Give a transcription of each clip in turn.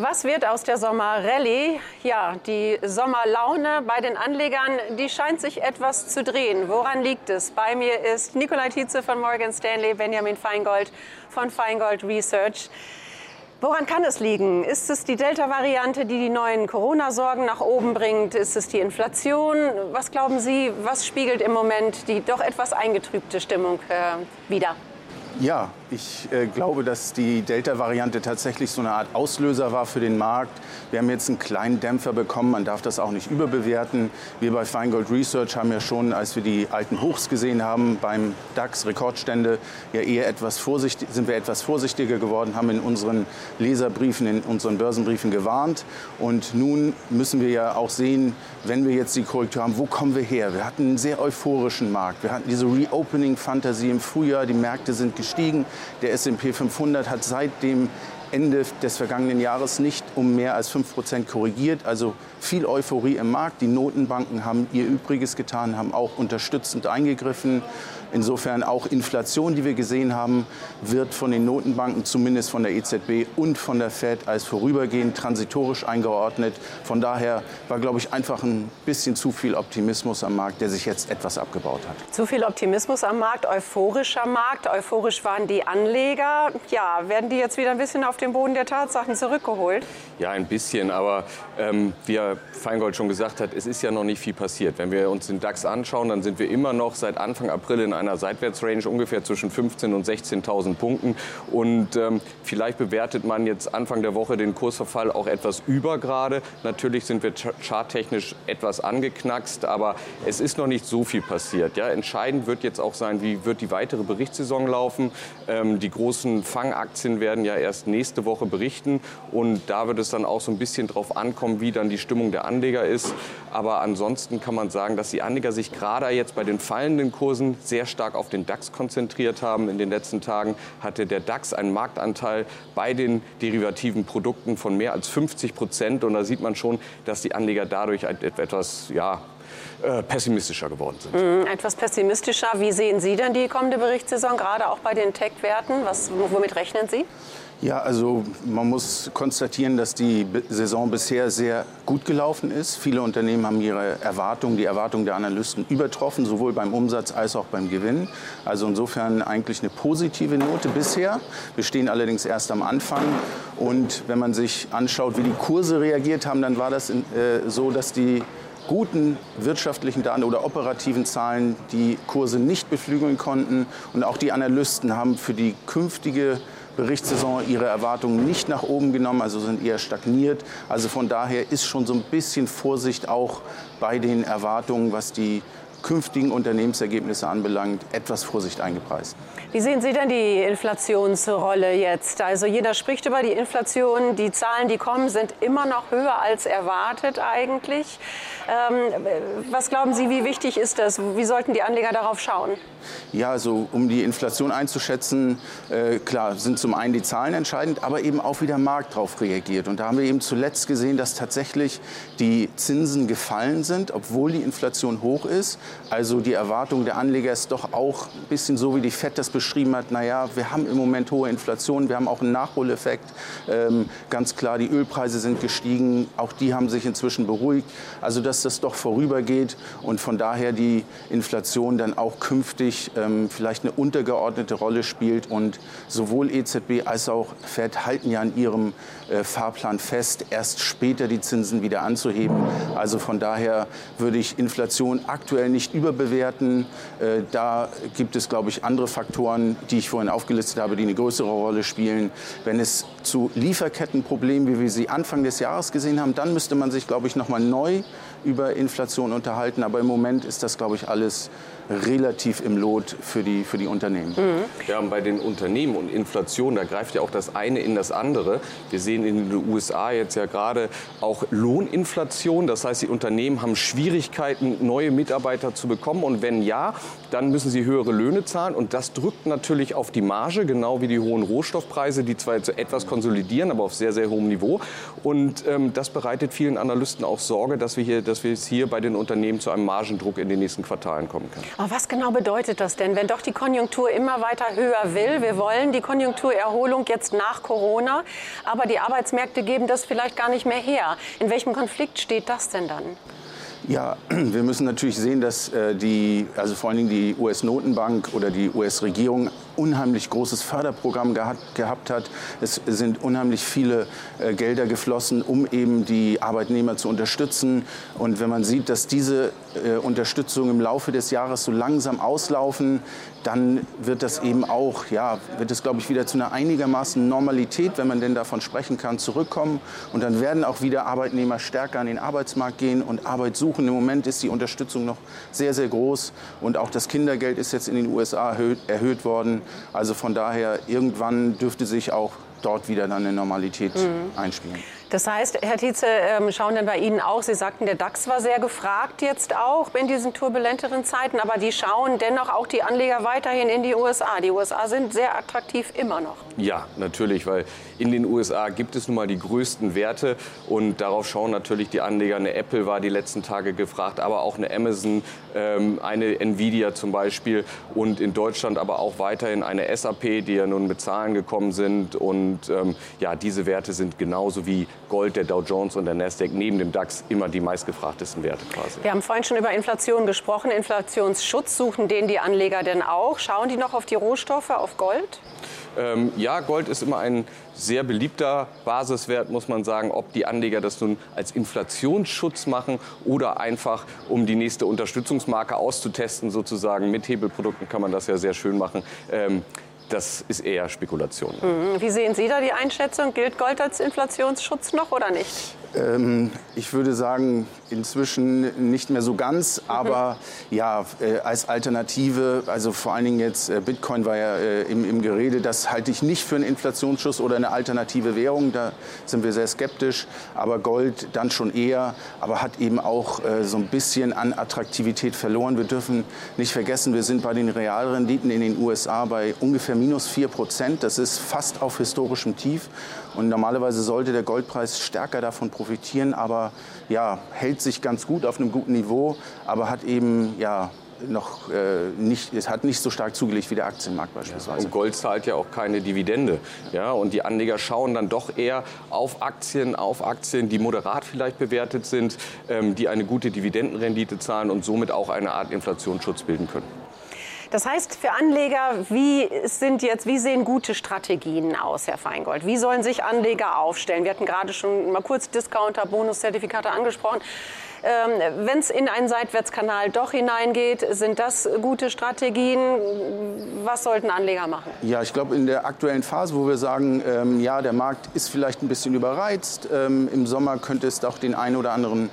Was wird aus der Sommerrallye? Ja, die Sommerlaune bei den Anlegern, die scheint sich etwas zu drehen. Woran liegt es? Bei mir ist Nikolai Tietze von Morgan Stanley, Benjamin Feingold von Feingold Research. Woran kann es liegen? Ist es die Delta-Variante, die die neuen Corona-Sorgen nach oben bringt? Ist es die Inflation? Was glauben Sie, was spiegelt im Moment die doch etwas eingetrübte Stimmung äh, wider? Ja, ich äh, glaube, dass die Delta-Variante tatsächlich so eine Art Auslöser war für den Markt. Wir haben jetzt einen kleinen Dämpfer bekommen, man darf das auch nicht überbewerten. Wir bei Feingold Research haben ja schon, als wir die alten Hochs gesehen haben, beim DAX Rekordstände, ja eher etwas vorsichtig, sind wir etwas vorsichtiger geworden, haben in unseren Leserbriefen, in unseren Börsenbriefen gewarnt. Und nun müssen wir ja auch sehen, wenn wir jetzt die Korrektur haben, wo kommen wir her? Wir hatten einen sehr euphorischen Markt. Wir hatten diese Reopening-Fantasie im Frühjahr, die Märkte sind gestiegen. Der S&P 500 hat seit dem Ende des vergangenen Jahres nicht um mehr als 5 Prozent korrigiert. Also viel Euphorie im Markt. Die Notenbanken haben ihr Übriges getan, haben auch unterstützend eingegriffen. Insofern auch Inflation, die wir gesehen haben, wird von den Notenbanken, zumindest von der EZB und von der Fed, als vorübergehend transitorisch eingeordnet. Von daher war, glaube ich, einfach ein bisschen zu viel Optimismus am Markt, der sich jetzt etwas abgebaut hat. Zu viel Optimismus am Markt, euphorischer Markt. Euphorisch waren die Anleger. Ja, werden die jetzt wieder ein bisschen auf den Boden der Tatsachen zurückgeholt? Ja, ein bisschen. Aber ähm, wie Feingold schon gesagt hat, es ist ja noch nicht viel passiert. Wenn wir uns den DAX anschauen, dann sind wir immer noch seit Anfang April in einer Seitwärtsrange ungefähr zwischen 15.000 und 16.000 Punkten. Und ähm, vielleicht bewertet man jetzt Anfang der Woche den Kursverfall auch etwas über gerade. Natürlich sind wir charttechnisch etwas angeknackst, aber es ist noch nicht so viel passiert. Ja, entscheidend wird jetzt auch sein, wie wird die weitere Berichtssaison laufen. Ähm, die großen Fangaktien werden ja erst nächste Woche berichten und da wird es dann auch so ein bisschen drauf ankommen, wie dann die Stimmung der Anleger ist. Aber ansonsten kann man sagen, dass die Anleger sich gerade jetzt bei den fallenden Kursen sehr stark auf den DAX konzentriert haben. In den letzten Tagen hatte der DAX einen Marktanteil bei den derivativen Produkten von mehr als 50 Prozent. Und da sieht man schon, dass die Anleger dadurch etwas ja, äh, pessimistischer geworden sind. Mhm, etwas pessimistischer. Wie sehen Sie denn die kommende Berichtssaison, gerade auch bei den Tech-Werten? Womit rechnen Sie? Ja, also man muss konstatieren, dass die Saison bisher sehr gut gelaufen ist. Viele Unternehmen haben ihre Erwartungen, die Erwartungen der Analysten übertroffen, sowohl beim Umsatz als auch beim Gewinn. Also insofern eigentlich eine positive Note bisher. Wir stehen allerdings erst am Anfang. Und wenn man sich anschaut, wie die Kurse reagiert haben, dann war das äh, so, dass die guten wirtschaftlichen Daten oder operativen Zahlen die Kurse nicht beflügeln konnten. Und auch die Analysten haben für die künftige Berichtssaison ihre Erwartungen nicht nach oben genommen, also sind eher stagniert. Also von daher ist schon so ein bisschen Vorsicht auch bei den Erwartungen, was die künftigen Unternehmensergebnisse anbelangt, etwas Vorsicht eingepreist. Wie sehen Sie denn die Inflationsrolle jetzt? Also jeder spricht über die Inflation. Die Zahlen, die kommen, sind immer noch höher als erwartet eigentlich. Ähm, was glauben Sie, wie wichtig ist das? Wie sollten die Anleger darauf schauen? Ja, also um die Inflation einzuschätzen, äh, klar, sind zum einen die Zahlen entscheidend, aber eben auch wie der Markt darauf reagiert. Und da haben wir eben zuletzt gesehen, dass tatsächlich die Zinsen gefallen sind, obwohl die Inflation hoch ist. Also die Erwartung der Anleger ist doch auch ein bisschen so, wie die FED das beschrieben hat. Naja, wir haben im Moment hohe Inflation, wir haben auch einen Nachholeffekt. Ähm, ganz klar, die Ölpreise sind gestiegen, auch die haben sich inzwischen beruhigt. Also dass das doch vorübergeht und von daher die Inflation dann auch künftig ähm, vielleicht eine untergeordnete Rolle spielt. Und sowohl EZB als auch FED halten ja an ihrem äh, Fahrplan fest, erst später die Zinsen wieder anzuheben. Also von daher würde ich Inflation aktuell nicht überbewerten. Äh, da gibt es, glaube ich, andere Faktoren, die ich vorhin aufgelistet habe, die eine größere Rolle spielen. Wenn es zu Lieferkettenproblemen, wie wir sie Anfang des Jahres gesehen haben, dann müsste man sich, glaube ich, noch mal neu über Inflation unterhalten. Aber im Moment ist das, glaube ich, alles relativ im Lot für die, für die Unternehmen. Mhm. Ja, und bei den Unternehmen und Inflation, da greift ja auch das eine in das andere. Wir sehen in den USA jetzt ja gerade auch Lohninflation. Das heißt, die Unternehmen haben Schwierigkeiten, neue Mitarbeiter zu bekommen. Und wenn ja, dann müssen sie höhere Löhne zahlen. Und das drückt natürlich auf die Marge, genau wie die hohen Rohstoffpreise, die zwar jetzt etwas konsolidieren, aber auf sehr, sehr hohem Niveau. Und ähm, das bereitet vielen Analysten auch Sorge, dass wir, hier, dass wir es hier bei den Unternehmen zu einem Margendruck in den nächsten Quartalen kommen können. Aber was genau bedeutet das denn, wenn doch die Konjunktur immer weiter höher will? Wir wollen die Konjunkturerholung jetzt nach Corona, aber die Arbeitsmärkte geben das vielleicht gar nicht mehr her. In welchem Konflikt steht das denn dann? Ja, wir müssen natürlich sehen, dass äh, die, also vor allen Dingen die US-Notenbank oder die US-Regierung unheimlich großes Förderprogramm gehabt, gehabt hat. Es sind unheimlich viele äh, Gelder geflossen, um eben die Arbeitnehmer zu unterstützen. Und wenn man sieht, dass diese äh, Unterstützung im Laufe des Jahres so langsam auslaufen, dann wird das eben auch, ja, wird es, glaube ich, wieder zu einer einigermaßen Normalität, wenn man denn davon sprechen kann, zurückkommen. Und dann werden auch wieder Arbeitnehmer stärker an den Arbeitsmarkt gehen und Arbeit suchen. Im Moment ist die Unterstützung noch sehr, sehr groß. Und auch das Kindergeld ist jetzt in den USA erhöht, erhöht worden. Also von daher, irgendwann dürfte sich auch dort wieder dann eine Normalität mhm. einspielen. Das heißt, Herr Tietze, ähm, schauen denn bei Ihnen auch, Sie sagten, der DAX war sehr gefragt jetzt auch in diesen turbulenteren Zeiten, aber die schauen dennoch auch die Anleger weiterhin in die USA. Die USA sind sehr attraktiv immer noch. Ja, natürlich, weil in den USA gibt es nun mal die größten Werte und darauf schauen natürlich die Anleger. Eine Apple war die letzten Tage gefragt, aber auch eine Amazon, ähm, eine Nvidia zum Beispiel und in Deutschland aber auch weiterhin eine SAP, die ja nun mit Zahlen gekommen sind und ähm, ja, diese Werte sind genauso wie Gold, der Dow Jones und der Nasdaq neben dem DAX immer die meistgefragtesten Werte quasi. Wir haben vorhin schon über Inflation gesprochen. Inflationsschutz suchen den die Anleger denn auch? Schauen die noch auf die Rohstoffe, auf Gold? Ähm, ja, Gold ist immer ein sehr beliebter Basiswert, muss man sagen. Ob die Anleger das nun als Inflationsschutz machen oder einfach, um die nächste Unterstützungsmarke auszutesten, sozusagen. Mit Hebelprodukten kann man das ja sehr schön machen. Ähm, das ist eher Spekulation. Mhm. Wie sehen Sie da die Einschätzung? Gilt Gold als Inflationsschutz noch oder nicht? Ähm, ich würde sagen, inzwischen nicht mehr so ganz, mhm. aber ja, äh, als Alternative, also vor allen Dingen jetzt äh, Bitcoin war ja äh, im, im, Gerede, das halte ich nicht für einen Inflationsschuss oder eine alternative Währung, da sind wir sehr skeptisch, aber Gold dann schon eher, aber hat eben auch äh, so ein bisschen an Attraktivität verloren. Wir dürfen nicht vergessen, wir sind bei den Realrenditen in den USA bei ungefähr minus 4 Prozent, das ist fast auf historischem Tief und normalerweise sollte der Goldpreis stärker davon profitieren, aber ja, hält sich ganz gut auf einem guten Niveau, aber hat eben ja, noch äh, nicht, es hat nicht so stark zugelegt wie der Aktienmarkt beispielsweise. und Gold zahlt ja auch keine Dividende. Ja, und die Anleger schauen dann doch eher auf Aktien, auf Aktien, die moderat vielleicht bewertet sind, ähm, die eine gute Dividendenrendite zahlen und somit auch eine Art Inflationsschutz bilden können. Das heißt für Anleger, wie, sind jetzt, wie sehen gute Strategien aus, Herr Feingold? Wie sollen sich Anleger aufstellen? Wir hatten gerade schon mal kurz Discounter, Bonuszertifikate angesprochen. Ähm, Wenn es in einen Seitwärtskanal doch hineingeht, sind das gute Strategien? Was sollten Anleger machen? Ja, ich glaube, in der aktuellen Phase, wo wir sagen, ähm, ja, der Markt ist vielleicht ein bisschen überreizt, ähm, im Sommer könnte es doch den einen oder anderen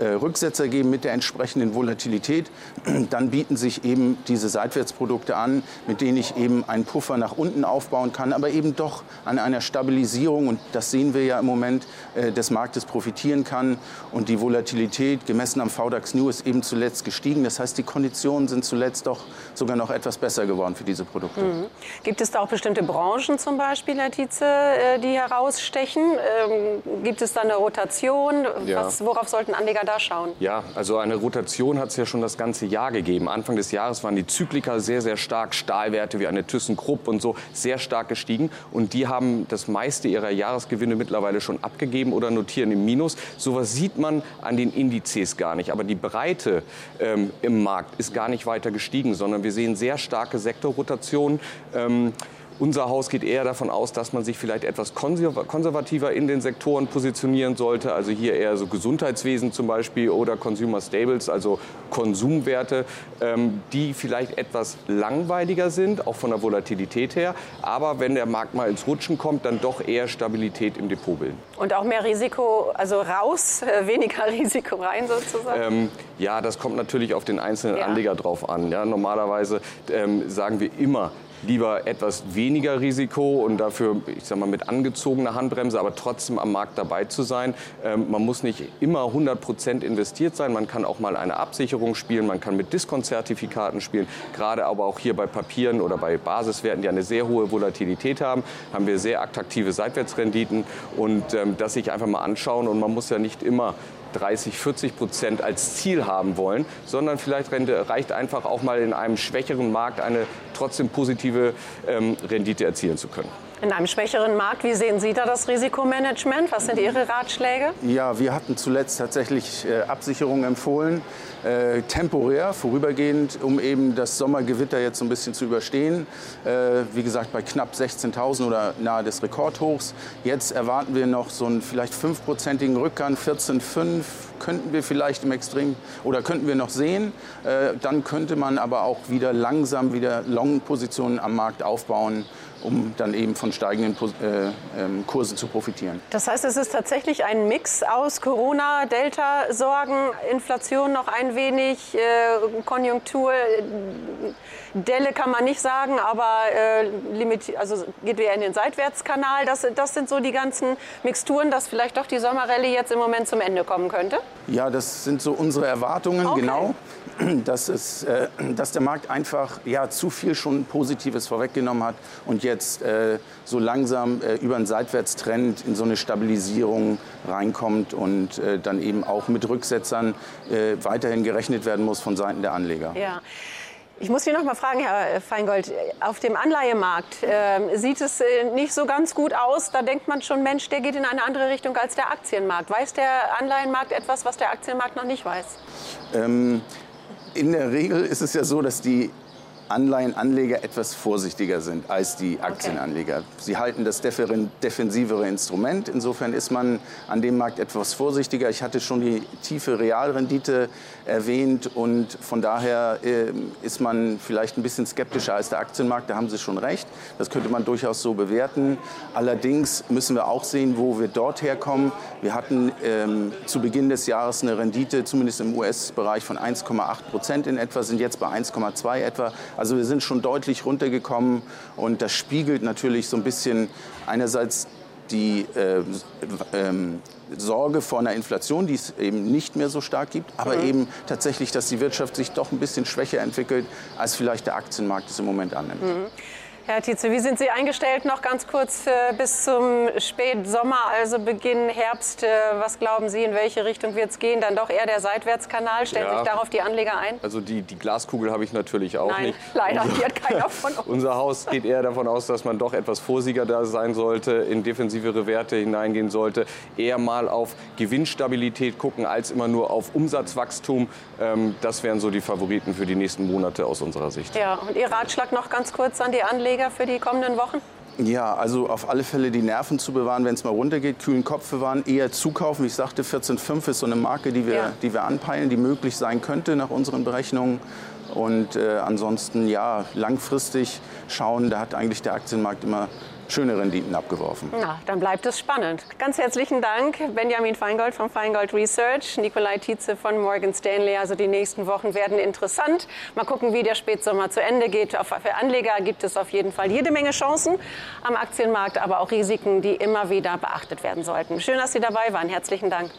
Rücksetzer geben mit der entsprechenden Volatilität, dann bieten sich eben diese Seitwärtsprodukte an, mit denen ich eben einen Puffer nach unten aufbauen kann, aber eben doch an einer Stabilisierung, und das sehen wir ja im Moment, äh, des Marktes profitieren kann. Und die Volatilität, gemessen am VDAX New, ist eben zuletzt gestiegen. Das heißt, die Konditionen sind zuletzt doch sogar noch etwas besser geworden für diese Produkte. Mhm. Gibt es da auch bestimmte Branchen zum Beispiel, Herr Tietze, äh, die herausstechen? Ähm, gibt es da eine Rotation? Ja. Was, worauf sollten Anleger Anleger da schauen? Ja, also eine Rotation hat es ja schon das ganze Jahr gegeben. Anfang des Jahres waren die Zyklika sehr, sehr stark. Stahlwerte wie eine ThyssenKrupp und so sehr stark gestiegen. Und die haben das meiste ihrer Jahresgewinne mittlerweile schon abgegeben oder notieren im Minus. Sowas sieht man an den Indizes gar nicht. Aber die Breite ähm, im Markt ist gar nicht weiter gestiegen, sondern wir sehen sehr starke Sektorrotationen. Ähm, unser Haus geht eher davon aus, dass man sich vielleicht etwas konservativer in den Sektoren positionieren sollte. Also hier eher so Gesundheitswesen zum Beispiel oder Consumer Stables, also Konsumwerte, ähm, die vielleicht etwas langweiliger sind, auch von der Volatilität her. Aber wenn der Markt mal ins Rutschen kommt, dann doch eher Stabilität im Depot bilden. Und auch mehr Risiko, also raus, weniger Risiko rein sozusagen? Ähm, ja, das kommt natürlich auf den einzelnen ja. Anleger drauf an. Ja, normalerweise ähm, sagen wir immer, lieber etwas weniger Risiko und dafür, ich sag mal, mit angezogener Handbremse, aber trotzdem am Markt dabei zu sein. Ähm, man muss nicht immer 100 Prozent investiert sein. Man kann auch mal eine Absicherung spielen. Man kann mit Diskontzertifikaten spielen. Gerade aber auch hier bei Papieren oder bei Basiswerten, die eine sehr hohe Volatilität haben, haben wir sehr attraktive Seitwärtsrenditen und ähm, das sich einfach mal anschauen. Und man muss ja nicht immer 30, 40 Prozent als Ziel haben wollen, sondern vielleicht reicht einfach auch mal in einem schwächeren Markt eine trotzdem positive ähm, Rendite erzielen zu können. In einem schwächeren Markt, wie sehen Sie da das Risikomanagement? Was sind Ihre Ratschläge? Ja, wir hatten zuletzt tatsächlich äh, Absicherungen empfohlen, äh, temporär, vorübergehend, um eben das Sommergewitter jetzt so ein bisschen zu überstehen. Äh, wie gesagt, bei knapp 16.000 oder nahe des Rekordhochs. Jetzt erwarten wir noch so einen vielleicht 5-prozentigen Rückgang, 14,5 könnten wir vielleicht im Extrem oder könnten wir noch sehen. Äh, dann könnte man aber auch wieder langsam wieder Long-Positionen am Markt aufbauen um dann eben von steigenden äh, ähm, Kursen zu profitieren. Das heißt, es ist tatsächlich ein Mix aus Corona, Delta-Sorgen, Inflation noch ein wenig, äh, Konjunktur. Delle kann man nicht sagen, aber äh, limit, also geht eher in den Seitwärtskanal. Das, das sind so die ganzen Mixturen, dass vielleicht doch die Sommerrallye jetzt im Moment zum Ende kommen könnte? Ja, das sind so unsere Erwartungen, okay. genau. Dass, es, äh, dass der Markt einfach ja, zu viel schon Positives vorweggenommen hat und jetzt äh, so langsam äh, über einen Seitwärtstrend in so eine Stabilisierung reinkommt und äh, dann eben auch mit Rücksetzern äh, weiterhin gerechnet werden muss von Seiten der Anleger. Ja. Ich muss Sie noch mal fragen, Herr Feingold, auf dem Anleihemarkt äh, sieht es äh, nicht so ganz gut aus. Da denkt man schon, Mensch, der geht in eine andere Richtung als der Aktienmarkt. Weiß der Anleihenmarkt etwas, was der Aktienmarkt noch nicht weiß? Ähm, in der Regel ist es ja so, dass die Anleihenanleger etwas vorsichtiger sind als die Aktienanleger. Okay. Sie halten das defensivere Instrument. Insofern ist man an dem Markt etwas vorsichtiger. Ich hatte schon die tiefe Realrendite erwähnt und von daher äh, ist man vielleicht ein bisschen skeptischer als der Aktienmarkt. Da haben Sie schon recht. Das könnte man durchaus so bewerten. Allerdings müssen wir auch sehen, wo wir dort herkommen. Wir hatten ähm, zu Beginn des Jahres eine Rendite, zumindest im US-Bereich, von 1,8 Prozent in etwa, sind jetzt bei 1,2 etwa. Also wir sind schon deutlich runtergekommen und das spiegelt natürlich so ein bisschen einerseits die äh, ähm, Sorge vor einer Inflation, die es eben nicht mehr so stark gibt, aber mhm. eben tatsächlich, dass die Wirtschaft sich doch ein bisschen schwächer entwickelt, als vielleicht der Aktienmarkt es im Moment annimmt. Mhm. Herr Tietze, wie sind Sie eingestellt? Noch ganz kurz äh, bis zum Spätsommer, also Beginn Herbst. Äh, was glauben Sie, in welche Richtung wird es gehen? Dann doch eher der Seitwärtskanal. Stellen ja. sich darauf die Anleger ein? Also die, die Glaskugel habe ich natürlich auch Nein, nicht. leider, unser, die hat keiner von uns. unser Haus geht eher davon aus, dass man doch etwas vorsichtiger da sein sollte, in defensivere Werte hineingehen sollte, eher mal auf Gewinnstabilität gucken, als immer nur auf Umsatzwachstum. Ähm, das wären so die Favoriten für die nächsten Monate aus unserer Sicht. Ja, und Ihr Ratschlag noch ganz kurz an die Anleger? Anleger für die kommenden Wochen? Ja, also auf alle Fälle die Nerven zu bewahren, wenn es mal runtergeht, kühlen Kopf bewahren, eher zukaufen. Ich sagte, 14,5 ist so eine Marke, die wir, ja. die wir anpeilen, die möglich sein könnte nach unseren Berechnungen. Und äh, ansonsten, ja, langfristig schauen, da hat eigentlich der Aktienmarkt immer schöne Renditen abgeworfen. Na, dann bleibt es spannend. Ganz herzlichen Dank, Benjamin Feingold von Feingold Research, Nikolai Tietze von Morgan Stanley. Also die nächsten Wochen werden interessant. Mal gucken, wie der Spätsommer zu Ende geht. Für Anleger gibt es auf jeden Fall jede Menge Chancen am Aktienmarkt, aber auch Risiken, die immer wieder beachtet werden sollten. Schön, dass Sie dabei waren. Herzlichen Dank.